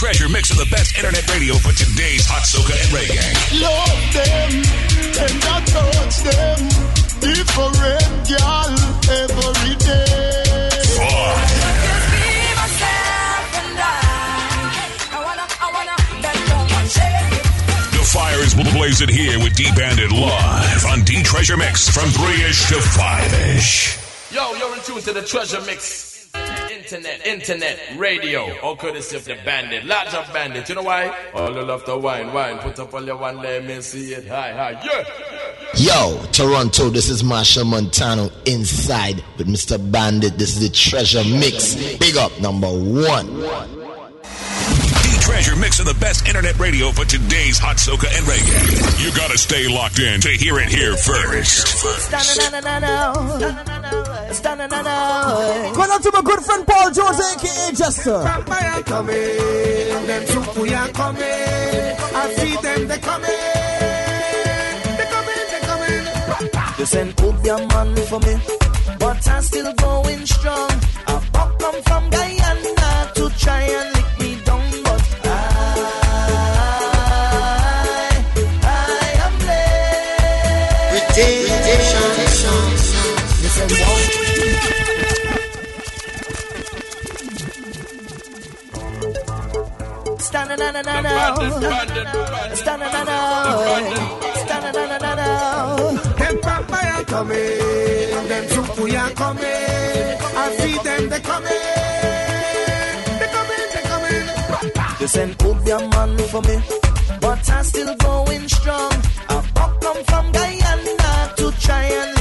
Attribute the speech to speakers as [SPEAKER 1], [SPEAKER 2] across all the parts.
[SPEAKER 1] treasure mix of the best internet radio for today's hot soca and reggae.
[SPEAKER 2] Love them and I touch them different, girl every day.
[SPEAKER 1] The Fires will blaze it here with D Bandit live on D Treasure Mix from 3 ish to 5 ish.
[SPEAKER 3] Yo, you're in tune to the Treasure Mix internet, internet, radio, all courtesy of the bandit, lots of bandits. You know why? All the love to wine, wine. Put up all your one, let me see it. Hi, hi, yeah.
[SPEAKER 4] Yo, Toronto, this is Machel Montano inside with Mr. Bandit. This is the treasure mix. Big up number one
[SPEAKER 1] treasure mix of the best internet radio for today's hot soca and reggae. You gotta stay locked in to hear it here first.
[SPEAKER 5] Going out to my good friend Paul Jones, aka Jester.
[SPEAKER 2] They coming, them two are coming. I see them, they coming. They coming, they coming.
[SPEAKER 6] You send up your man for me, but I'm still going strong. I've come from Guyana to try and Stand na na na na. Stand. Stand.
[SPEAKER 2] Them papaya coming, and them chukuya coming. I see them they coming. They
[SPEAKER 6] send up man for me, but I'm still going strong. I've come from Guyana to try and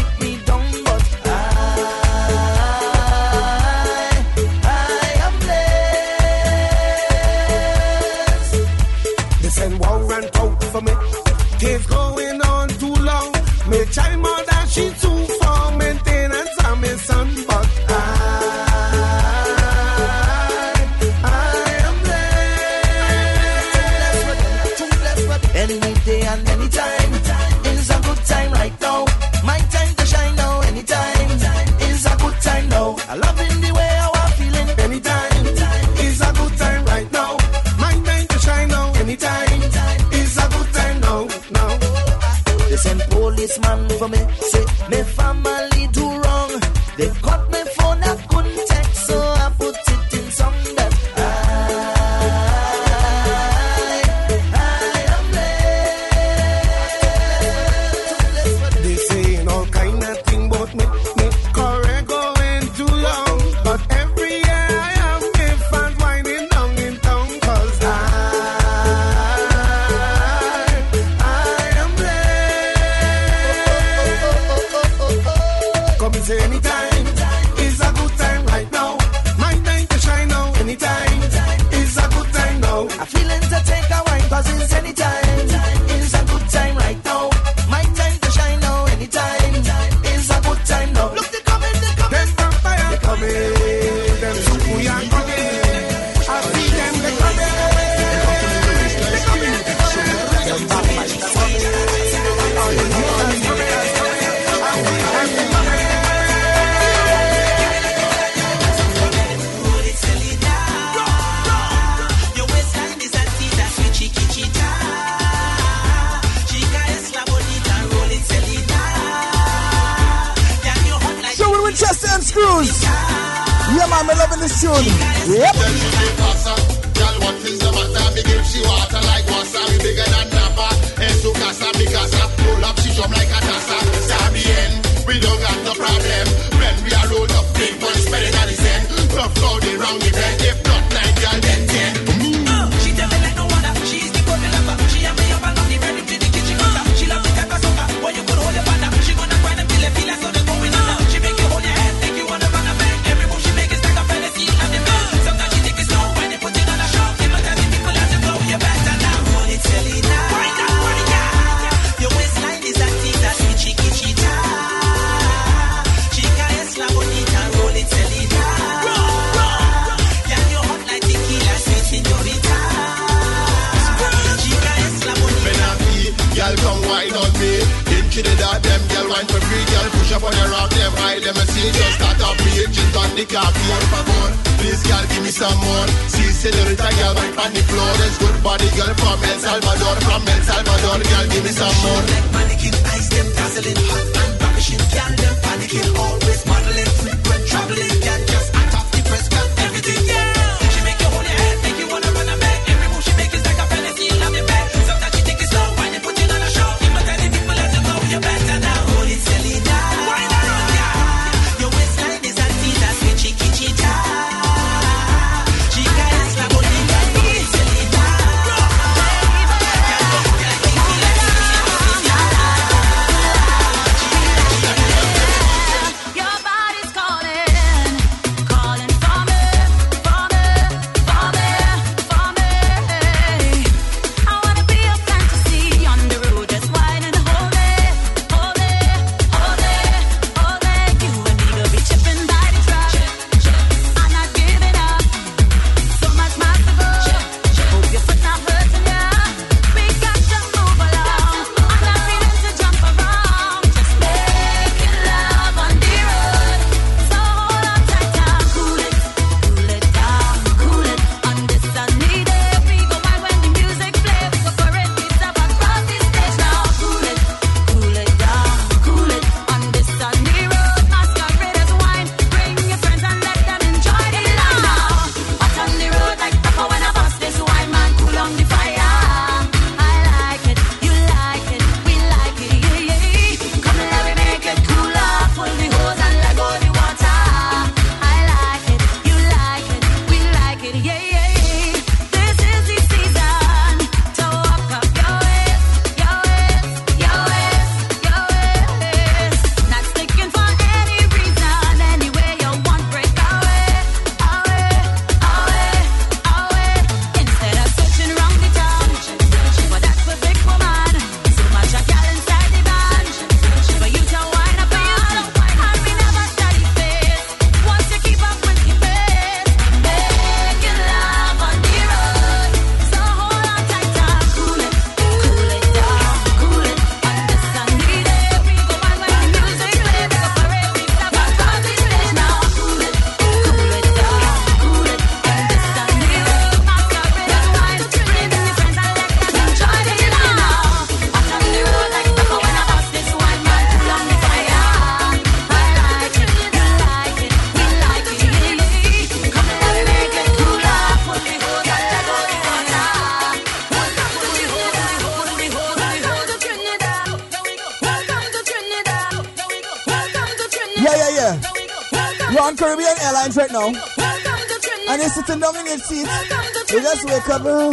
[SPEAKER 7] that's. We just
[SPEAKER 8] wake up. Uh,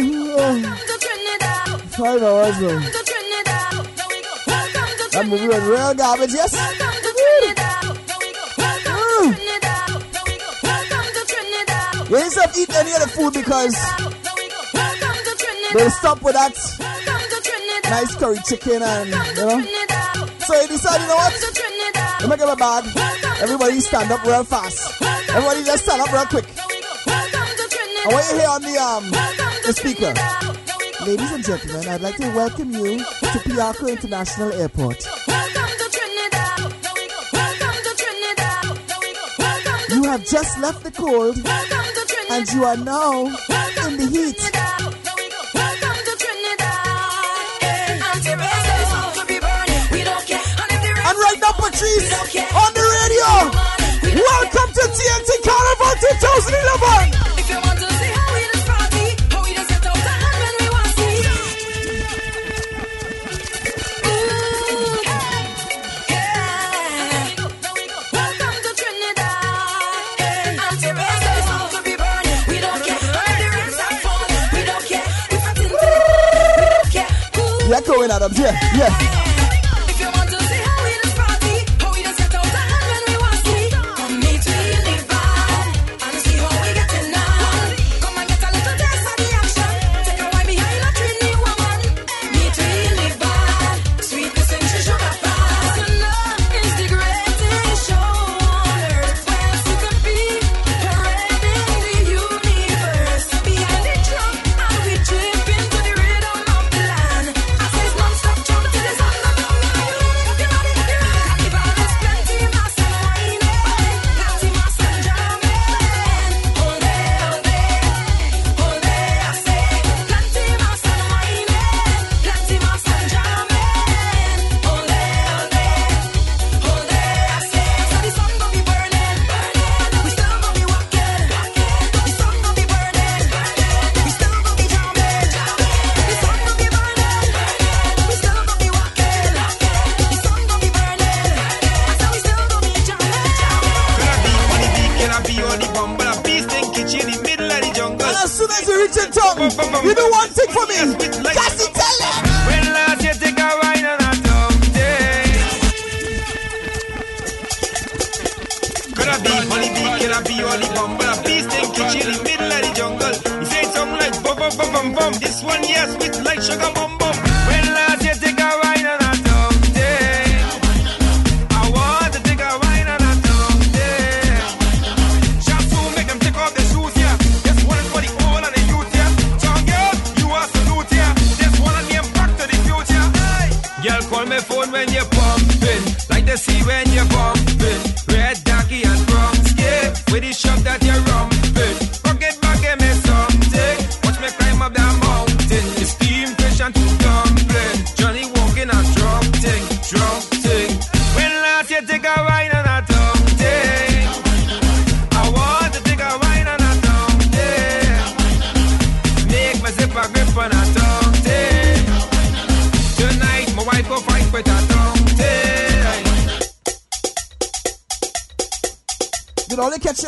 [SPEAKER 8] five hours. Uh. I'm moving real garbage, yes?
[SPEAKER 5] We
[SPEAKER 8] You just have eat any other food because they'll stop with that nice curry chicken and, you know. So he decided, you know what? Let me get my bag. Everybody stand up real fast. Everybody just stand up real quick. I want you here on the um the speaker. Ladies and gentlemen, I'd like to welcome you to Piarco International Airport. You have just left the cold and you are now in the heat.
[SPEAKER 5] And
[SPEAKER 8] right now, Patrice on the radio. Welcome to TNT Carnival 2011.
[SPEAKER 5] Yeah,
[SPEAKER 8] yeah.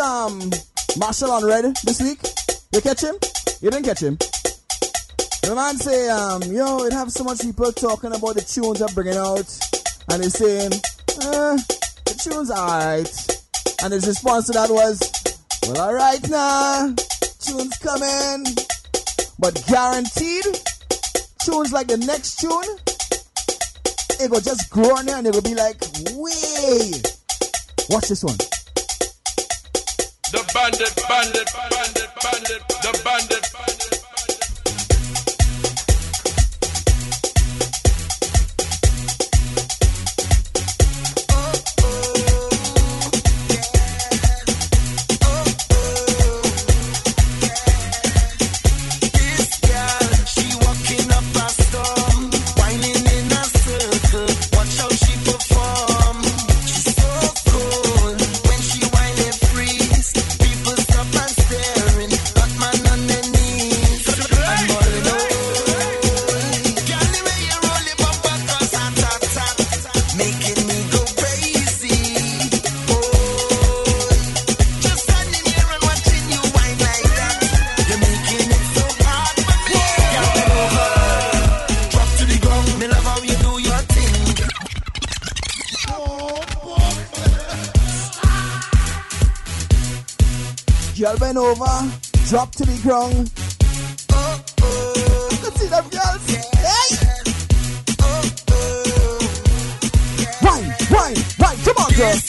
[SPEAKER 5] um Machel on red this week? You catch him? You didn't catch him. The man say, um, yo, it have so much people talking about the tunes I'm bringing out, and he's saying, uh, the tunes alright. And his response to that was, well, alright now, tunes coming, but guaranteed, tunes like the next tune, it will just grow on there and it will be like, way, watch this one
[SPEAKER 3] bandit, bandit, bandit, bandit, the bandit.
[SPEAKER 6] girl bend over, drop to the ground. Oh, oh. You
[SPEAKER 5] can see them girls. Hey!
[SPEAKER 6] Oh, oh. Yeah. Wine, wine, wine,
[SPEAKER 5] come
[SPEAKER 6] on, girls.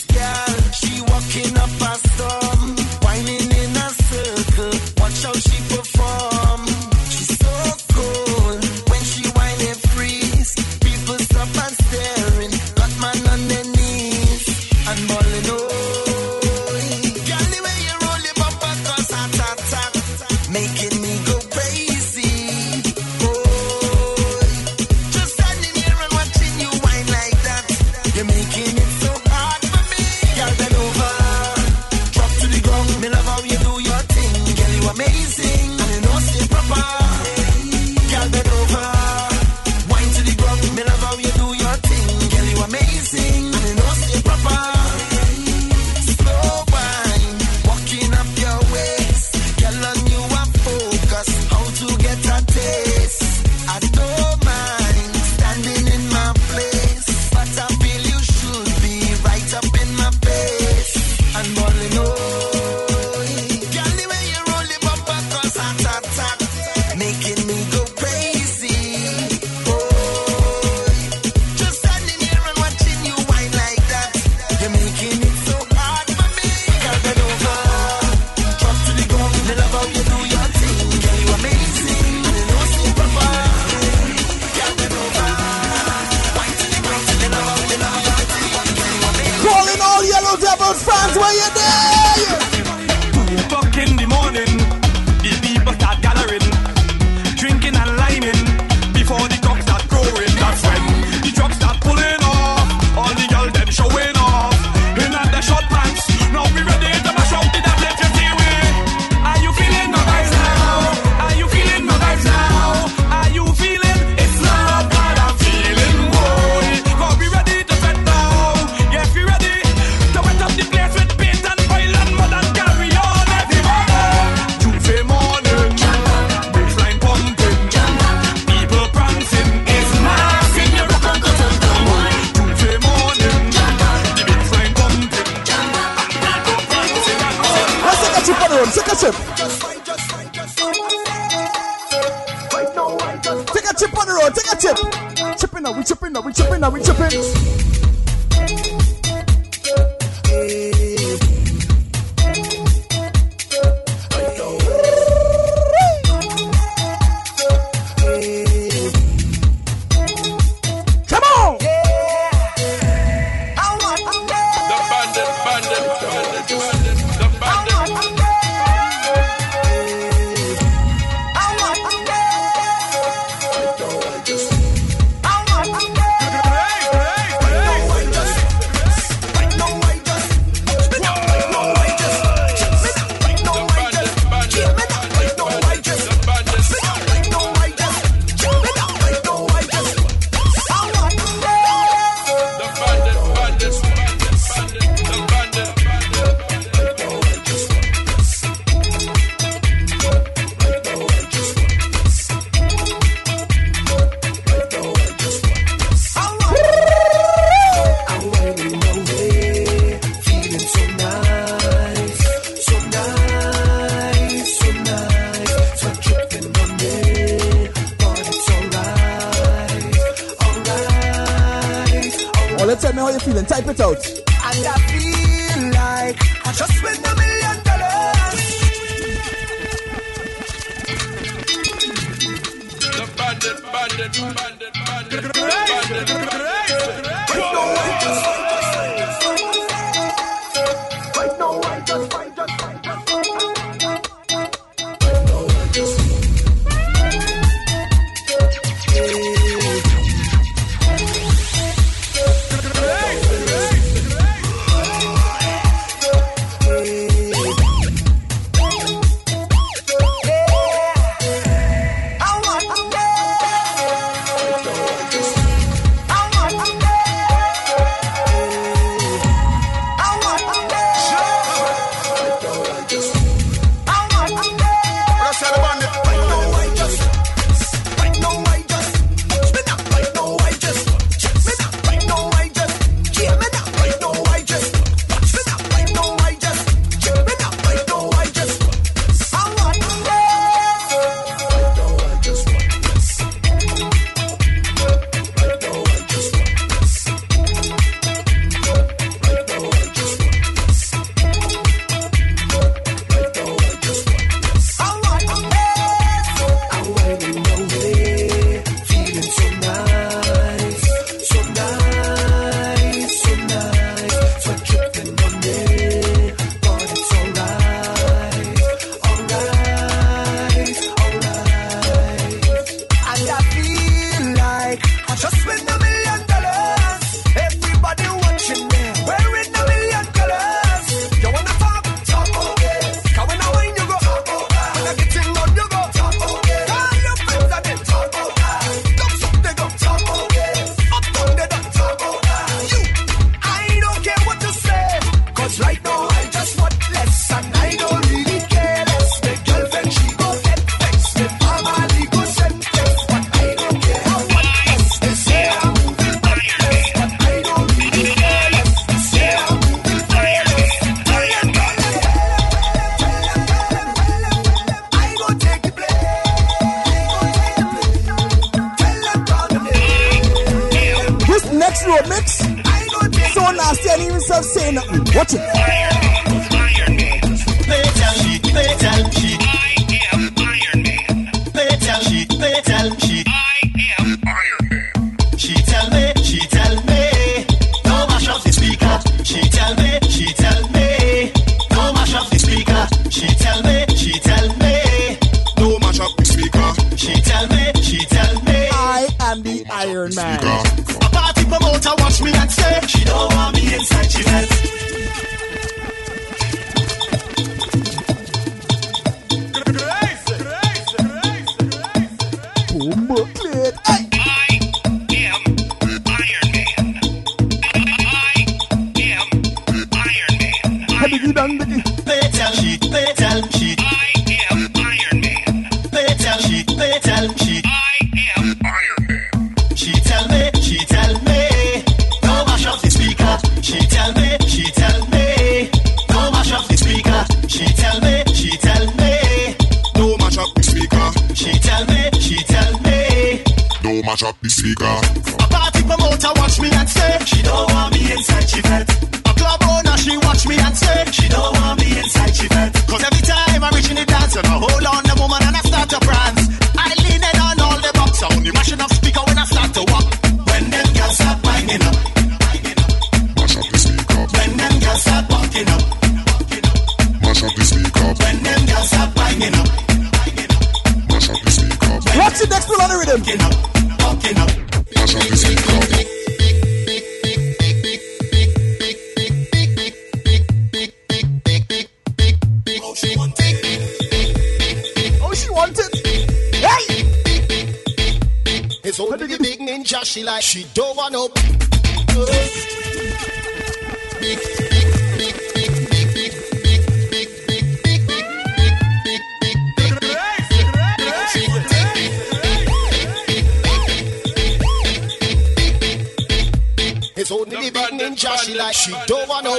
[SPEAKER 6] she don't want no.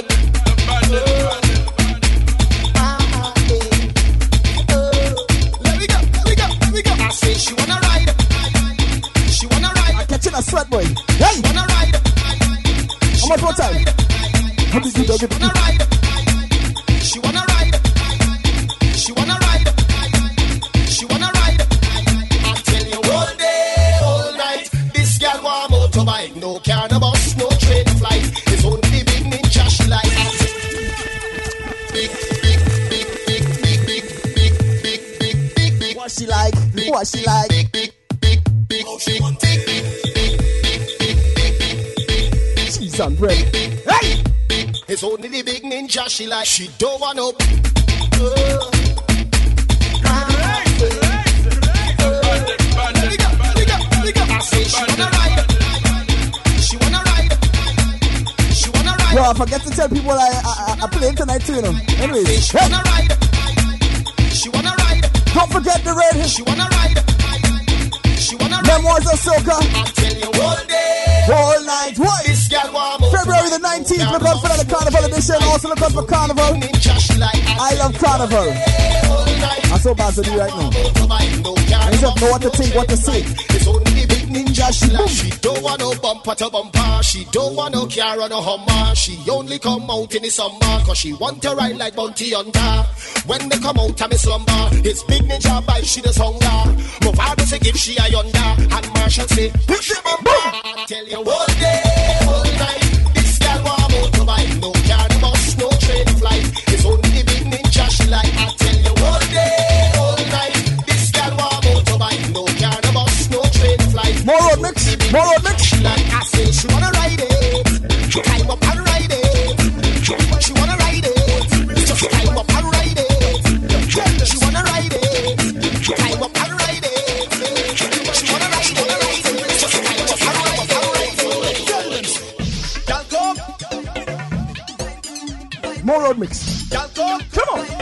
[SPEAKER 6] Let me go, let me go, let me go. I say She wanna ride, she wanna ride.
[SPEAKER 5] I'm catching a sweat, boy. Hey, she
[SPEAKER 6] wanna ride.
[SPEAKER 5] How much more time? How
[SPEAKER 6] much more time?
[SPEAKER 5] what she like.
[SPEAKER 6] Oh, she want to.
[SPEAKER 5] big, big. She's. Hey!
[SPEAKER 6] It's only the big ninja she like. She don't want no. Uh. Yo, I
[SPEAKER 5] forget to tell people I I, I, I played tonight too, you know. Anyways,
[SPEAKER 6] she wanna ride. She wanna ride.
[SPEAKER 5] Don't forget the red.
[SPEAKER 6] She wanna ride. Wanna.
[SPEAKER 5] Memoirs of Soca.
[SPEAKER 6] You all day,
[SPEAKER 5] All night. What?
[SPEAKER 6] this girl.
[SPEAKER 5] February the 19th, look out for the Carnival edition. Also look out for Carnival. I love Carnival. I'm so bad to do right now. I just know what to think, what to say.
[SPEAKER 6] Ninja she like. She don't want no bumper to bumper. She don't want no car or no Hummer. She only come out in the summer cause she want to ride like Bounty Hunter. When they come out of me slumber, it's big ninja bike she does hunger. My father say give she a yonder, and Machel say push it bumper. I tell you all day, all night, this girl want motorbike, no car, no bus, no train flight. It's only big ninja she like. She wanna ride it, climb up and ride it. She wanna ride it, just climb up and ride it. She wanna ride it, climb up and ride it. She wanna ride it, wanna ride it, just climb up and ride it. Girl, come,
[SPEAKER 5] More road mix.
[SPEAKER 6] Come
[SPEAKER 5] on.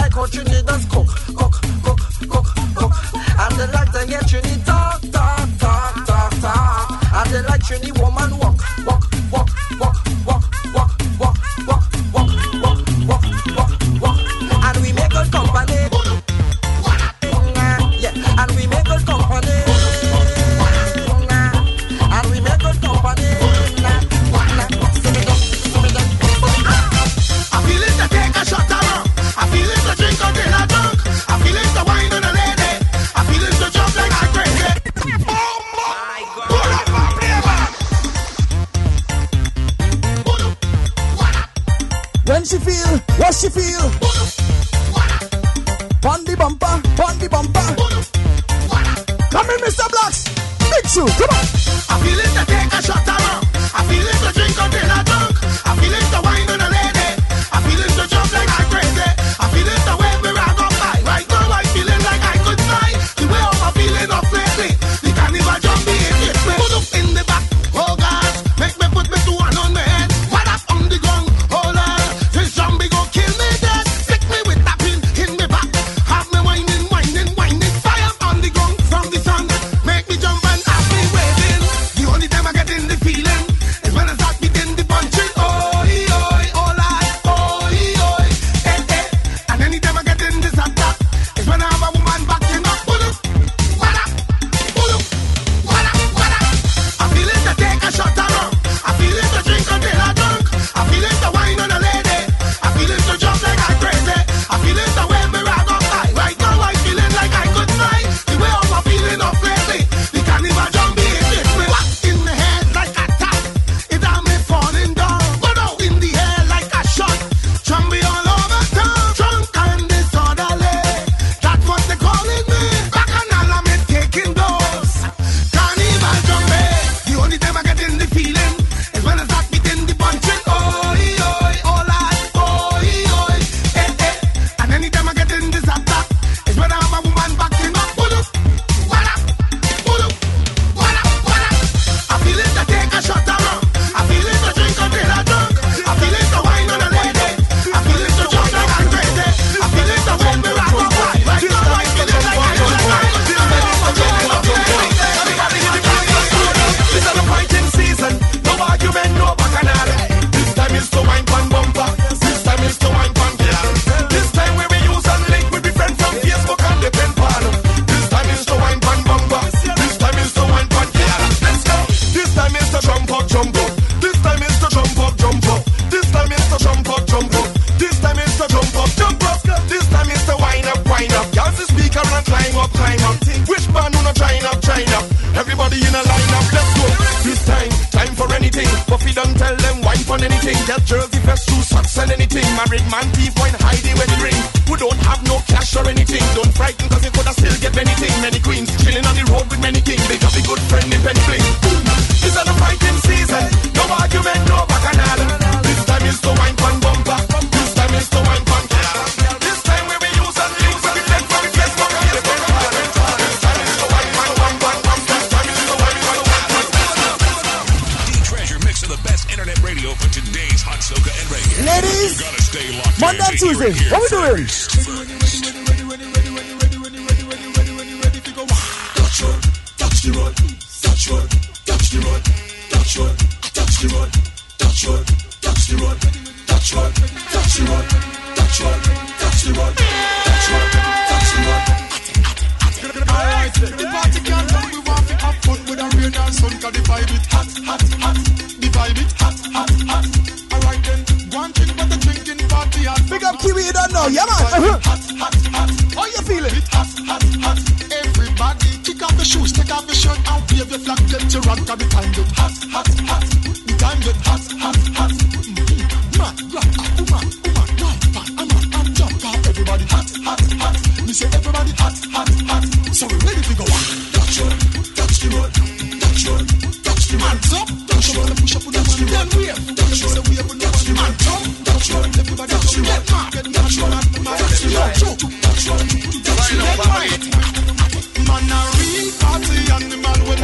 [SPEAKER 6] like
[SPEAKER 2] how Trinidad's cook, cook, cook, cook, cook. And they like to hear Trinidad talk, talk, talk, talk, talk. And they like Trinidad woman
[SPEAKER 9] hot,
[SPEAKER 10] hot, hot. The time get hot, hot, hot. Mad rock, woman, woman, life pad, I'm a hot jumper. Everybody hot, hot, hot. Me say everybody hot, hot, hot. So we ready to go on.
[SPEAKER 11] Touch road, touch the road, touch road, touch the road.
[SPEAKER 10] Hands up, touch road, push up on the man. Then wave, touch road, wave.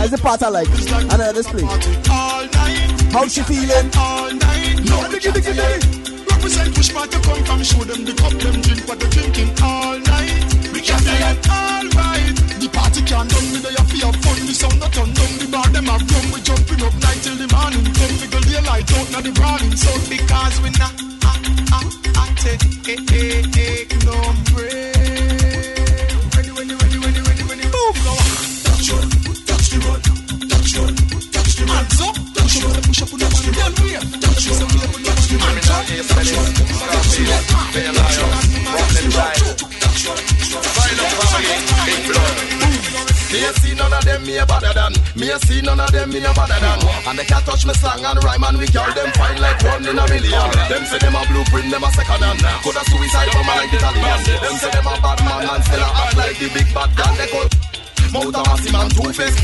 [SPEAKER 5] That's the part I like. I know this place. How's she feeling?
[SPEAKER 10] No, diggy, diggy, diggy.
[SPEAKER 12] Represent push part to come from. Show them the cup, them drink what they're drinking all night. We can say it all right. The party can't done me, they have fear fun. The sound not done, done the bar, them are rum. We jumping up night till the morning. Come we go daylight out, now the brawling. So because we not, I, I, I take, eh, eh, eh, no break. Ready, ready, ready, ready, ready, ready. Boom. Hands up, touch road, push up on the man. Down here, touch road, touch the road. Hands up, touch road, touch the road. Touch road, touch road, touch road.
[SPEAKER 13] Me a see none of them me a better than Me a see none of them me no better than And they can't touch me slang and rhyme and we girl them fine like one in a million Them say them a blueprint, them a second hand Coulda suicide a like Italian Them say them a bad man and still a act like the big bad gun They call Mouth a massive man two face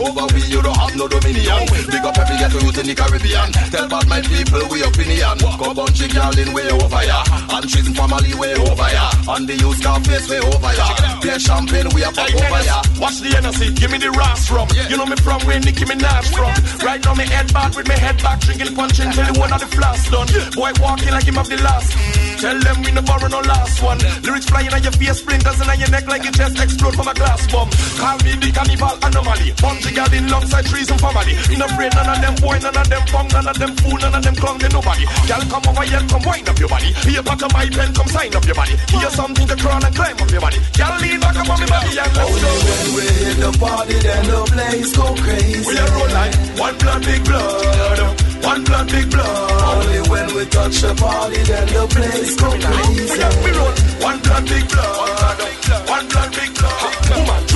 [SPEAKER 13] Over we you don't have no dominion. Big up every ghetto youth in the Caribbean. Tell bad my people we opinion. Go bunch of girl in way over ya. And she's family way over ya. And the youth car face way over ya. Play champagne we a pop over ya.
[SPEAKER 12] Watch the Hennessy, give me the Ross rum. You know me from where Nicki Minaj from. Right now me head back with me head back, drinking punch until the one of the flask done. Boy walking like him have the last. Tell them we no borrow no last one. Lyrics flying on your face, splinters in your neck like your chest explode from a glass bomb. Call me the carnival anomaly. Bunch of in alongside trees and family. In a afraid none of them boy, none of them punk, none of them fool, none of them clown, they nobody. Girl come over here, come wind up your body. Here back of my pen, come sign up your body. Here something to crawl and climb up your body. Girl lean back up on me body and let's go.
[SPEAKER 14] When we hit the party, then the place go crazy.
[SPEAKER 12] We a roll like one blood, big blood. One blood, big blood.
[SPEAKER 14] Only when we touch the party, then the place go crazy.
[SPEAKER 12] We have we roll one blood, big blood. One blood, big blood.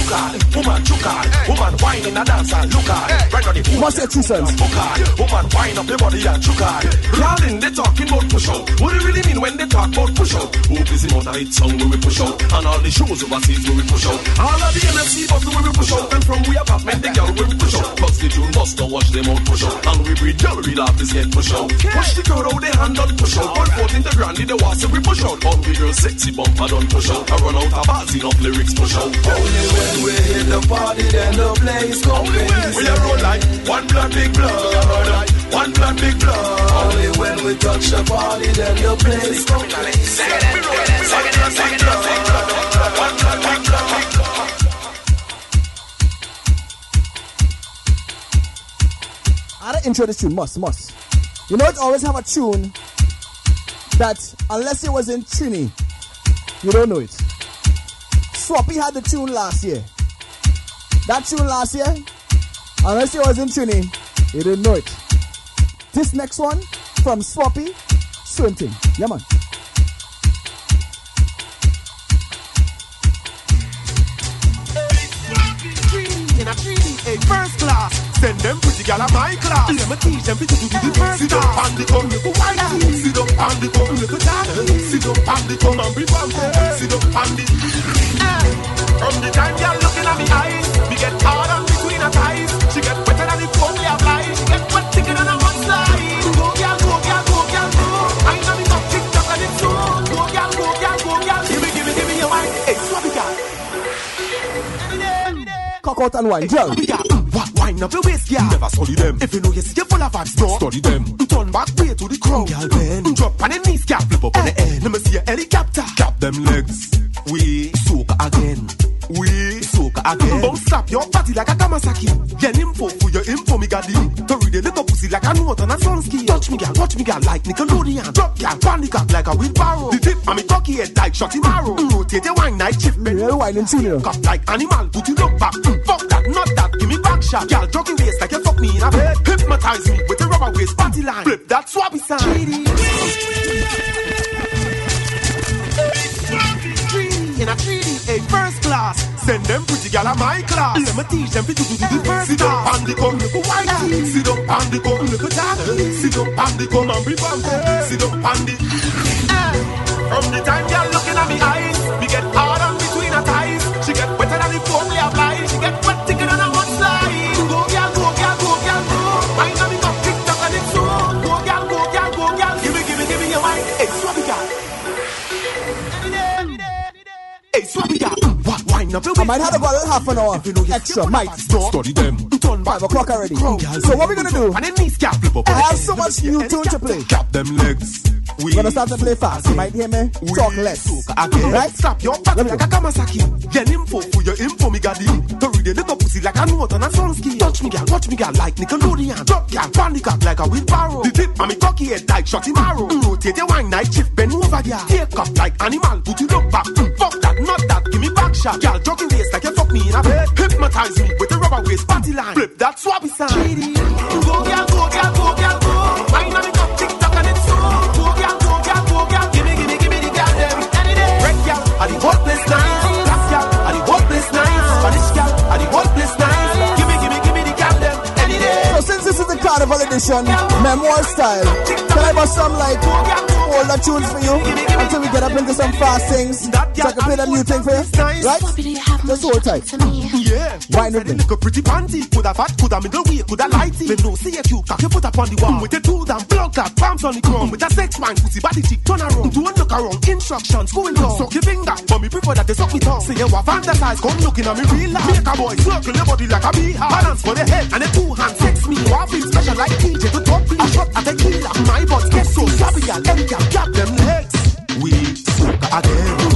[SPEAKER 12] Woman, juke hard. Woman, juke hard. Woman, wine in a dance and look hard. Right on the
[SPEAKER 5] You must say two cents.
[SPEAKER 12] book hard. Woman, wine up your body and juke hard. Darling, they talking about push out. What do you really mean when they talk about push out? Who busy about a hit song where we push out? And all the shows overseas where we push out. All of the NFC buttons where we push out. And from we apartment, the girl where we push out. Bust the tune, bust don't watch them out push out. And we breed girl, we love this get push out. Push the crowd out, they hand on push out. One foot in the granny, the was we push out. All the girls sexy bumper don't push out. I run out of bars, enough lyrics push out.
[SPEAKER 14] Only when we hit the party, then the place go crazy.
[SPEAKER 12] We a roll like one blood, big blood. One blood, big blood.
[SPEAKER 14] Only when we touch the party, then the place go crazy.
[SPEAKER 5] I had to intro this tune, must, must. You know, it always have a tune that, unless it was in Trini, you don't know it. Swappi had the tune last year. That tune last year, unless it was in Trini, you didn't know it. This next one from Swappi, Swinton. Yeah, man.
[SPEAKER 12] A first class. Send them pretty gal at my class. Let me teach them to do the first Sit up on the come, go white. Sit up on the come, go dark. Sit up on the come and be bumpy. Sit up on the. Eh. From the time you're looking at me eyes, me get hard on between her thighs. She get wetter than the foam
[SPEAKER 5] Cock out and wine, girl.
[SPEAKER 12] Uh, what wine up your waist, yeah. Never study them. If you know you see you full of vibes, no. Study them. Mm, turn back way to the crowd, girl. Bend. Mm, drop on the knees, girl. Flip up on the eh, eh. end. Let me see your helicopter. Cap them legs. We soak again. We soak again. Bounce slap your body like a Kamasaki. Get info for your info, me got him. To read a little like a note on a sunscreen. Touch me, girl. Watch me, girl. Like Nickelodeon. Drop, girl. Panic up like a wheelbarrow. The tip, I'm a cocky head like shotty marrow. Mm, rotate your wine night shift. Bend.
[SPEAKER 5] Real wine and you.
[SPEAKER 12] Cup like animal, put you look back. Mm, fuck that, not that. Give me back shot. Girl, jogging waist like you fuck me in a bed. Hypnotize me with a rubber waist party line. Flip that swabby sign. Send them pretty gal at my class. Let me teach them to do the first Sit up on the come, look white. Sit up on the come, look dark. Sit up on the come and be bumpy. Sit up on the. Eh. From the time you're looking at me eyes, me get hard on between her thighs. She get wetter than the foam we apply. She get wet thicker than a mudslide. Go girl, go girl, go girl, go. I know me got tick tock and it's so. Go girl, go girl, go girl. Give me, give me, give me your wine. Hey, swabby girl. Hey, swabby girl. Up your
[SPEAKER 5] I might have to go a half an hour extra, might.
[SPEAKER 12] Study them. Turn.
[SPEAKER 5] Five o'clock already. So what we gonna do?
[SPEAKER 12] And then knees cap flip up.
[SPEAKER 5] I have so much new tune to play.
[SPEAKER 12] Cap them legs.
[SPEAKER 5] I'm gonna start to play fast. You might hear me talk less.
[SPEAKER 15] Again,
[SPEAKER 5] Right?
[SPEAKER 15] Slap your back like a Kamasaki. Get info for your info, me got him. To read a little pussy like a note on a sun ski. Touch me, girl, watch me, girl, like Nickelodeon. Drop, girl, panic up like a wheelbarrow. The tip, and me cocky head like shotty marrow. Mm, rotate your wine night shift, bend over, girl. Take up like animal, put you look back. Mm, fuck that, not that, give me back shot. Girl, jogging waist like you fuck me in a bed. Hypnotize me with a rubber waist party line. Flip that swappy sign. Go, go, girl,
[SPEAKER 5] edition, memoir style, can I bust some like older tunes for you until we get up into some fast things? So I can play that new thing for you, right? Just hold tight.
[SPEAKER 15] Yeah,
[SPEAKER 5] Wine with me.
[SPEAKER 15] Look a pretty panty, coulda fat, coulda middle weight, coulda lighty. Me no see a cute cock, you put up on the wall. With a two damn blood clot, palms on the ground. With a sex man, pussy body chick, turn around. Don't look around, instructions going down. Suck your finger, but me prefer that they suck me tongue. Say you a fantasize, come looking at me real life. Make a boy circle your body like a beehive. Balance for the head and the two hands, sex me. What feel special like DJ to top me. A shot at a killer, my butt get so savvy, girl. Grab them. We again.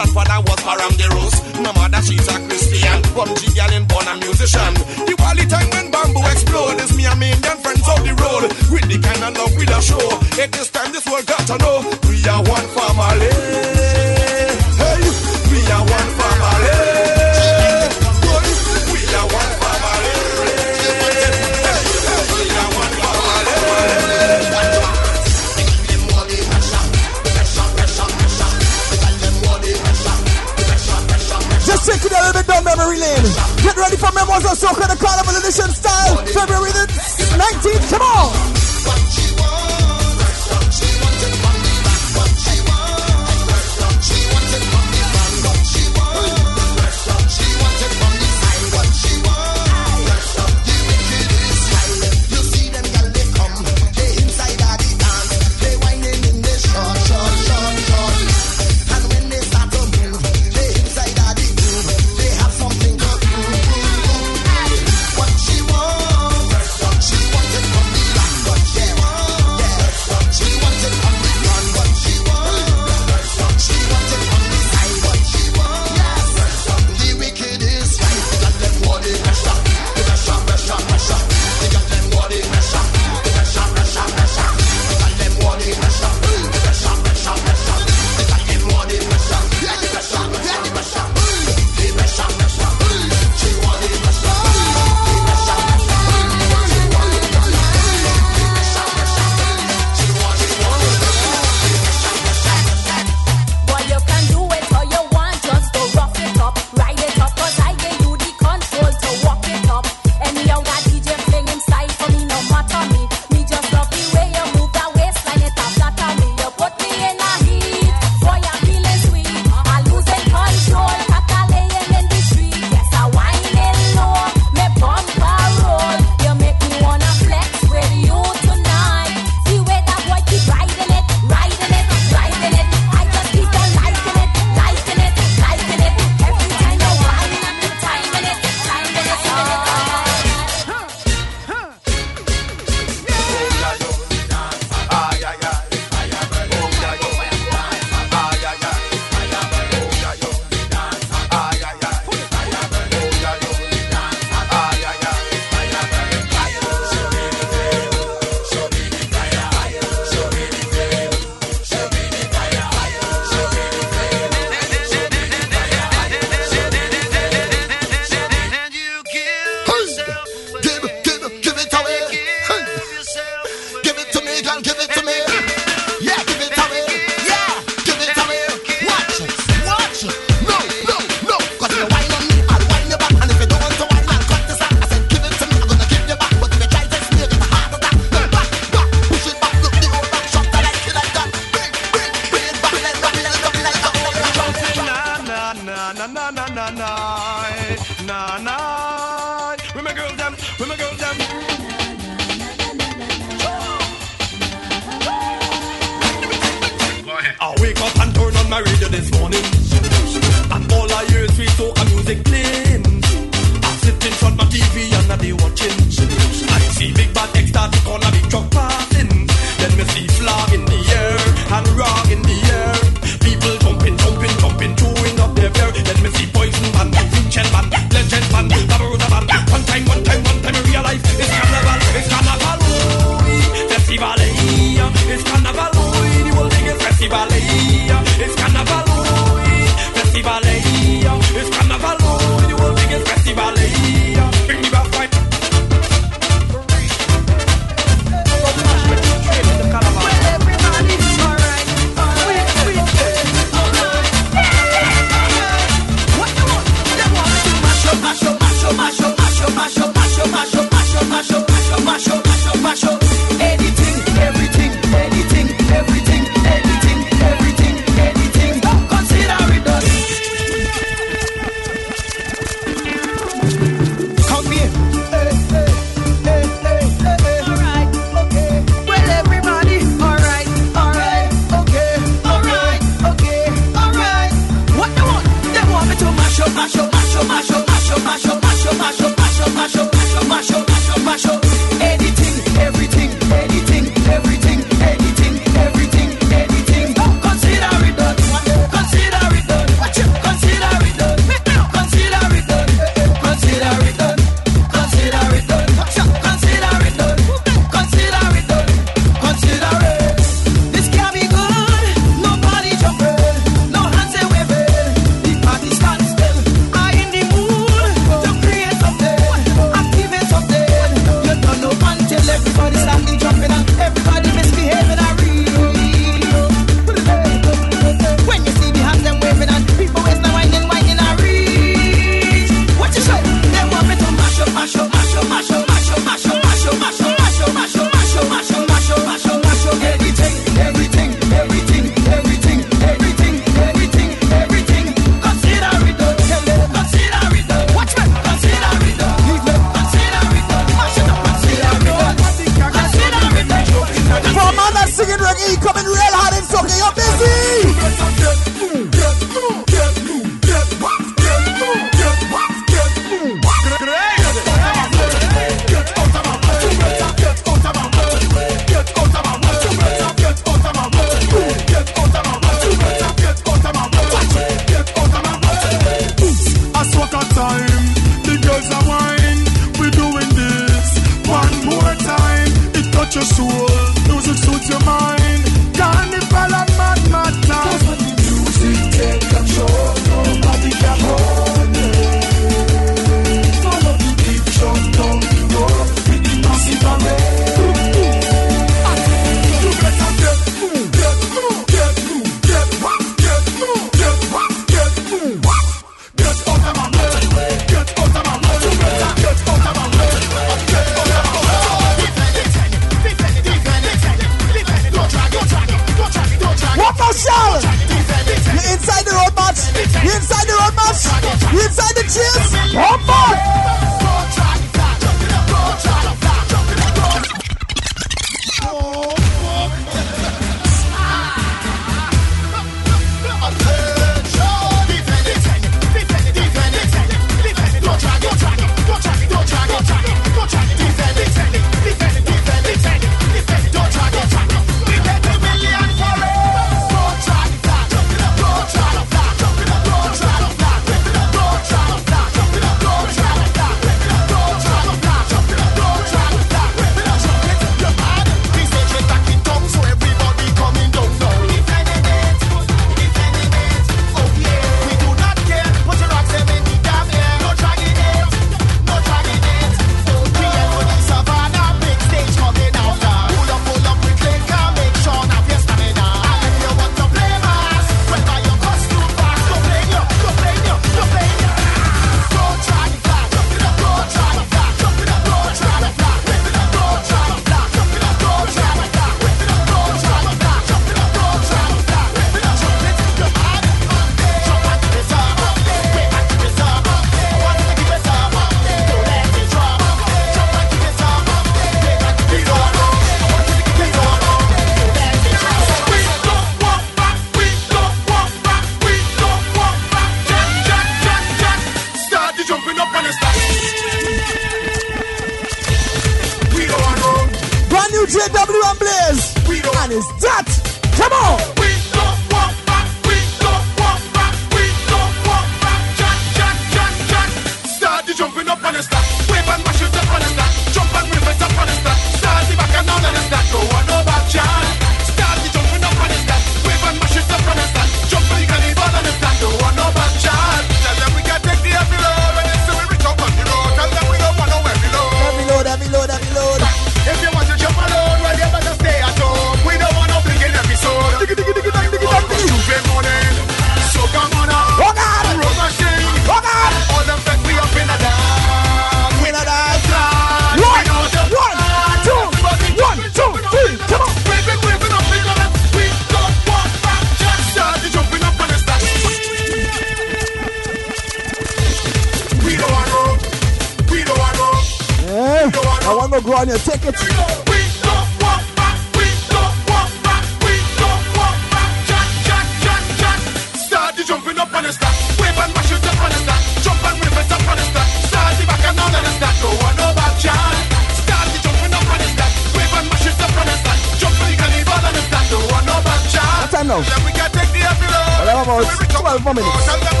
[SPEAKER 2] seconds. We
[SPEAKER 10] don't want back,
[SPEAKER 5] we don't want back, we don't want back. Jack, jack, jack, jack. Start the jumping up on the stack. Wave and mash it up on the stack. Jump and wave it up on the stack. Start the back and on the stack. Go on no back, Jack. Start the jumping up on the stack. Wave and mash it up on the stack. Jump and the carnival on the stack. Go on no back, Jack.
[SPEAKER 2] What time now?
[SPEAKER 5] Then we can take the happy road.
[SPEAKER 2] Well, about 12 more minutes.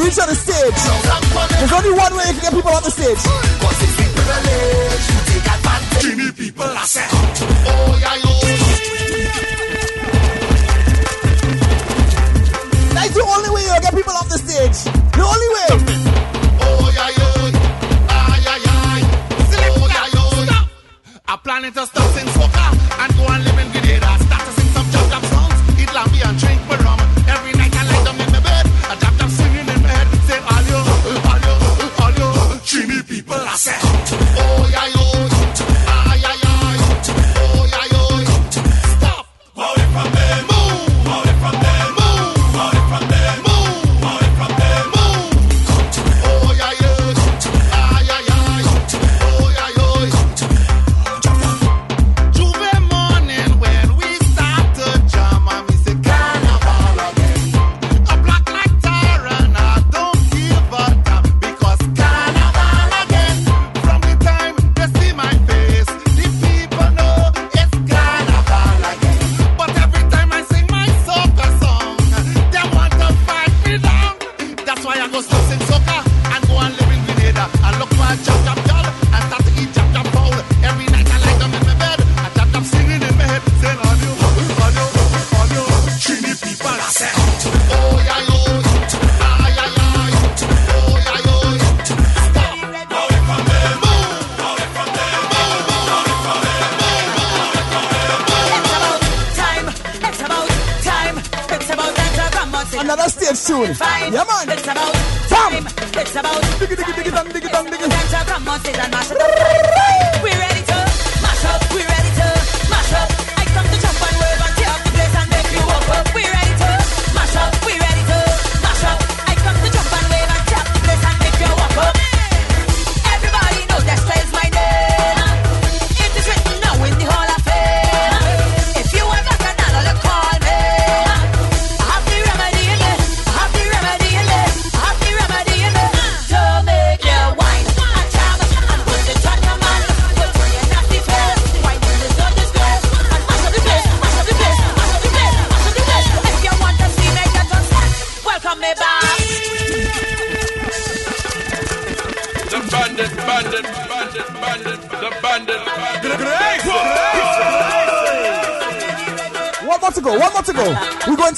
[SPEAKER 5] reach on the stage. There's only one way you can get people on the stage. That's the only way you'll get people off the stage. The only way.
[SPEAKER 10] Oh, yeah, yeah,
[SPEAKER 2] I'm planning to stop
[SPEAKER 5] since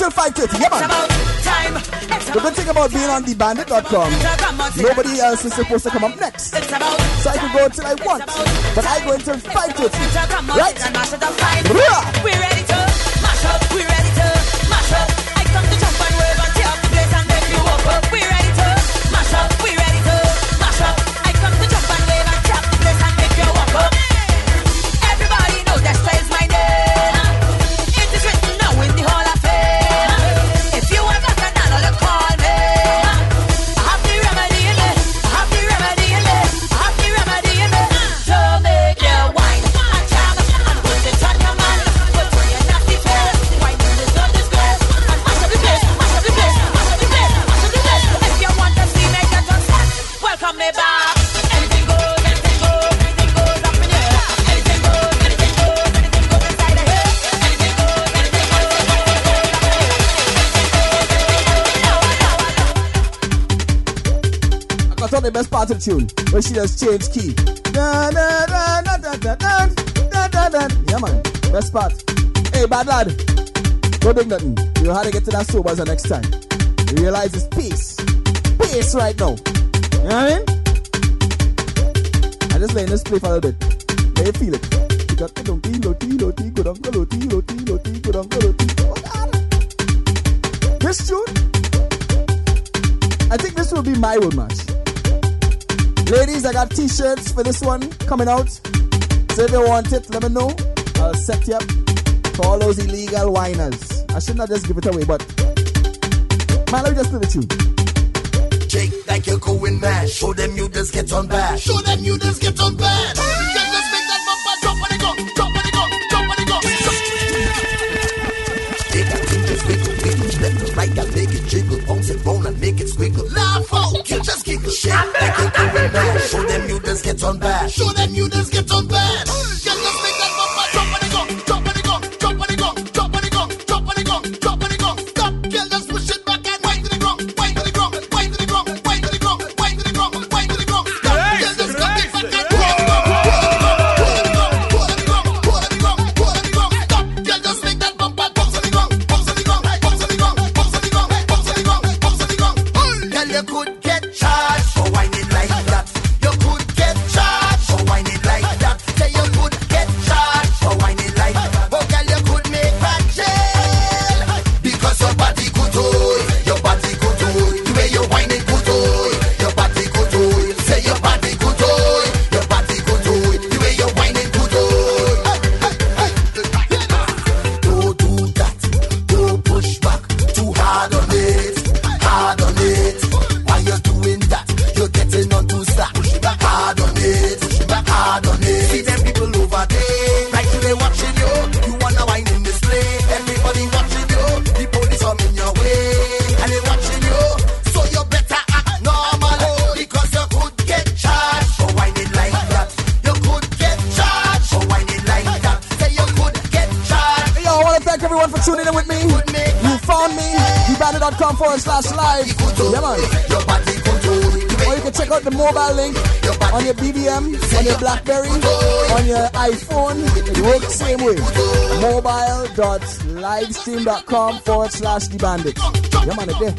[SPEAKER 5] until 5.30. Yeah, man. The good thing about being on thebandit.com, nobody else is supposed to come up next. So I can go until I want. But I go until 5.30. Right? tune she just changed key. Da da da da da da da da da da. Yeah man, best part. Hey bad lad, don't do nothing. You know how to get to that sober the next time. You realize it's peace, peace right now. You know what I mean? I just letting this play for a little bit. Let you feel it. You got don't lo ti. Oh God. This tune. I think this will be my own match. Ladies, I got t shirts for this one coming out. So if you want it, let me know. I'll set you up for all those illegal whiners. I should not just give it away, but. Man, let me just do the tune.
[SPEAKER 6] Jake, like you're going mad. Show them you just get on bad. Show them you just get on bad. Just make that bumper drop when it go. Drop. Shake like a Show them you get on bad. Show them you get on bad.
[SPEAKER 5] Team.com forward slash the bandit. Yeah, man, there.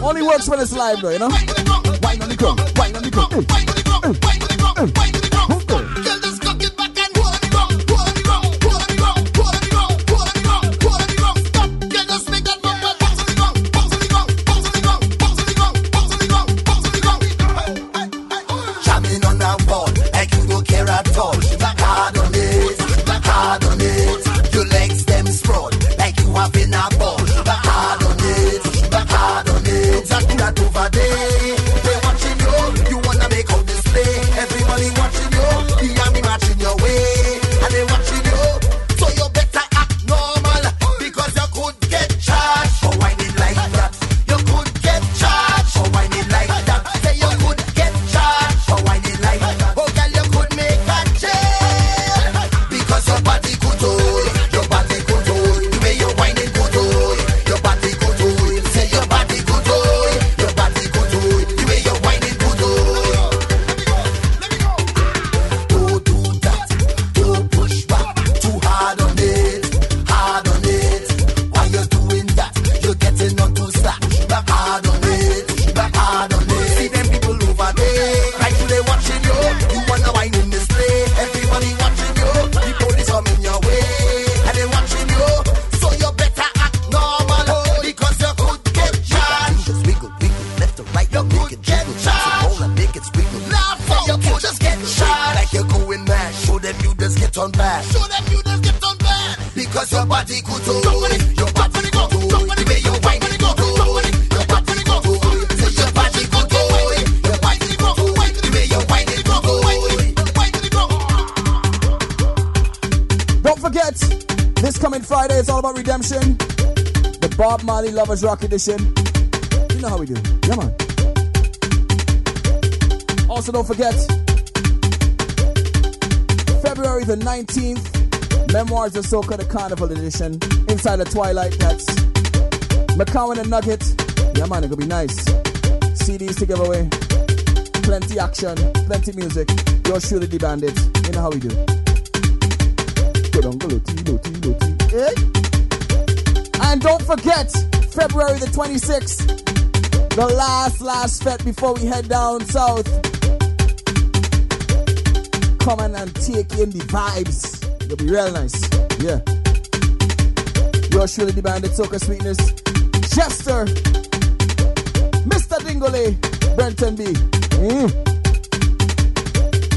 [SPEAKER 5] Only works when it's live, though, you know? Wine on the wine on the
[SPEAKER 6] wine on the wine on the wine on the.
[SPEAKER 5] Rock Edition. You know how we do. Yeah, man. Also, don't forget, February the 19th, Memoirs of Soca, the Carnival Edition. Inside the Twilight, that's McCowan and Nugget. Yeah, man, gonna be nice. CDs to give away. Plenty action, plenty music. Yours truly, the bandit. You know how we do. And don't forget, February the 26th, the last, last fete before we head down south. Come on and take in the vibes. It'll be real nice. Yeah. Yours surely the bandit, Soca Sweetness, Chester, Mr. Dingley, Brenton B. Mm.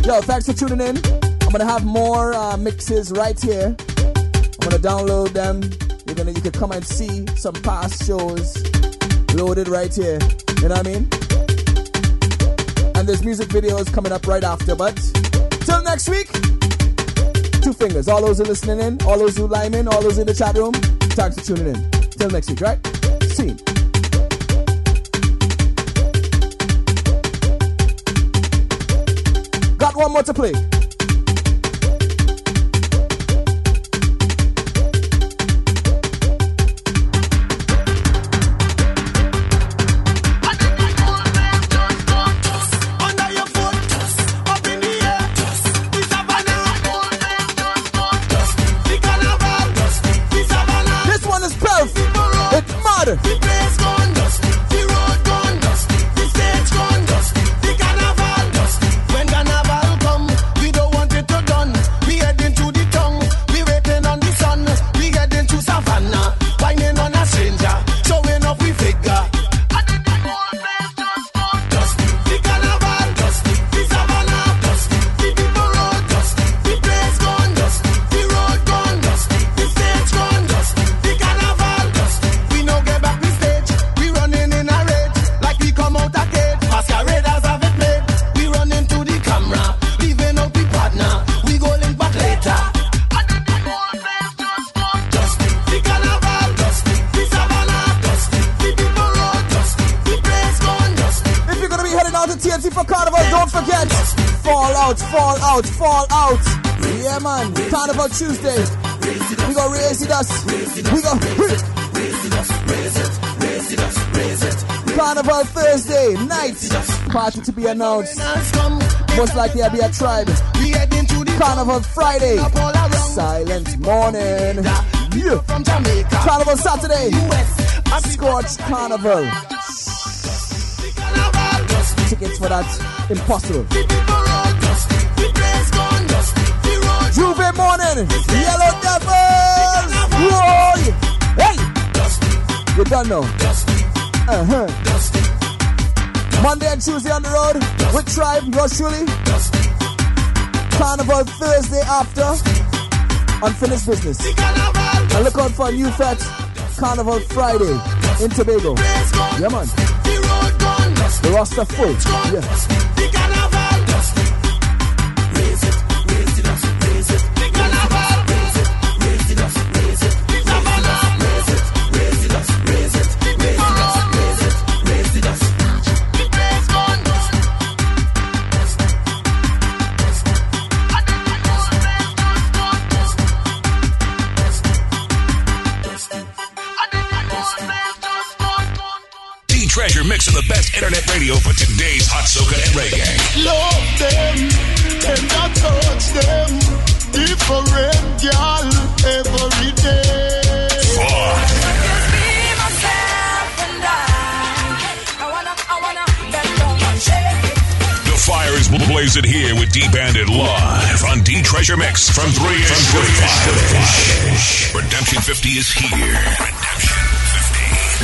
[SPEAKER 5] Yo, thanks for tuning in. I'm gonna have more uh, mixes right here. I'm gonna download them. You're gonna you can come and see some past shows loaded right here. You know what I mean? And there's music videos coming up right after. But till next week, two fingers. All those who are listening in, all those who lime in, all those in the chat room. Thanks for tuning in. Till next week, right? See you. Got one more to play.
[SPEAKER 15] Out,
[SPEAKER 5] Fall Out, Fall Out. Yeah, man. Carnival Tuesday. We go raise it us. We go. Carnival Thursday night. Party to be announced. Most likely I'll be a tribe. Carnival Friday. Silent morning. Yeah. Carnival Saturday. Scorch Carnival. Tickets for that impossible. J'ouvert morning. Yellow Devils. Roy. Hey. You don't know. Uh-huh. Monday and Tuesday on the road with Tribe, truly. Carnival Thursday after. Unfinished business. And look out for a new fete. Carnival Friday in Tobago. Yeah, man. The roster full. Yeah.
[SPEAKER 1] Mixing the best internet radio for today's hot soca and reggae.
[SPEAKER 15] Love them and I touch them. Different every day.
[SPEAKER 1] The fire is blazing here with D Bandit live on D Treasure Mix from 3 from 3 Redemption 50 is here. Redemption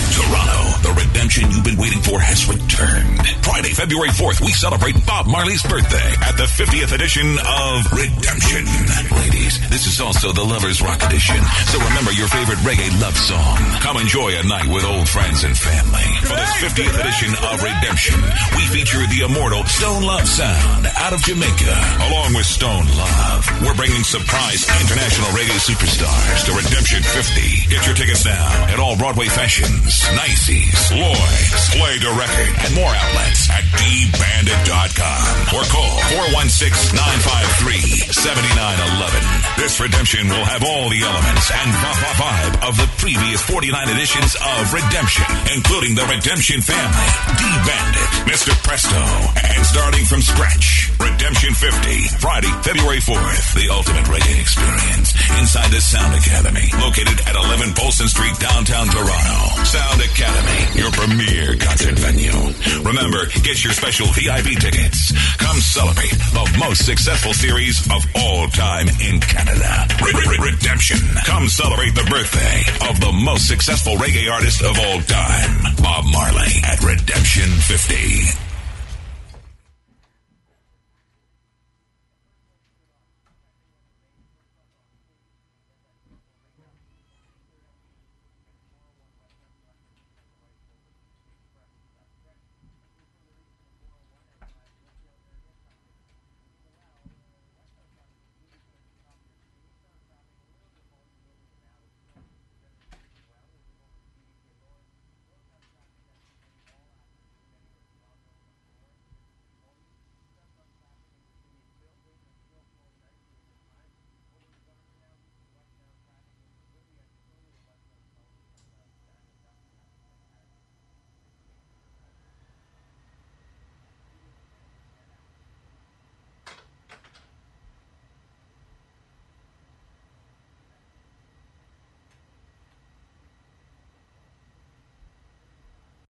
[SPEAKER 1] 50. Toronto, the redemption you've been waiting for has returned. Friday, February 4th, we celebrate Bob Marley's birthday at the 50th edition of Redemption. Ladies, this is also the Lovers Rock edition, so remember your favorite reggae love song. Come enjoy a night with old friends and family. For this 50th edition of Redemption, we feature the immortal Stone Love Sound out of Jamaica, along with Stone Love. We're bringing surprise international reggae superstars to Redemption 50. Get your tickets now at all Broadway Fashions, Nicey's, Lloyd's, Play to Record, and more outlets at dbandit.com or call 416-953-7911. This redemption will have all the elements and vi- vibe of the previous 49 editions of Redemption, including the Redemption family, D-Bandit, Mr. Presto, and starting from scratch, Redemption 50, Friday, February 4th, the ultimate reggae experience inside the Sound Academy, located at 11 Polson Street, downtown Toronto. Sound Academy, your premier concert venue. Remember, get your special VIP tickets. Come celebrate the most successful series of all time in Canada. Re- Re- Redemption. Come celebrate the birthday of the most successful reggae artist of all time, Bob Marley, at Redemption 50.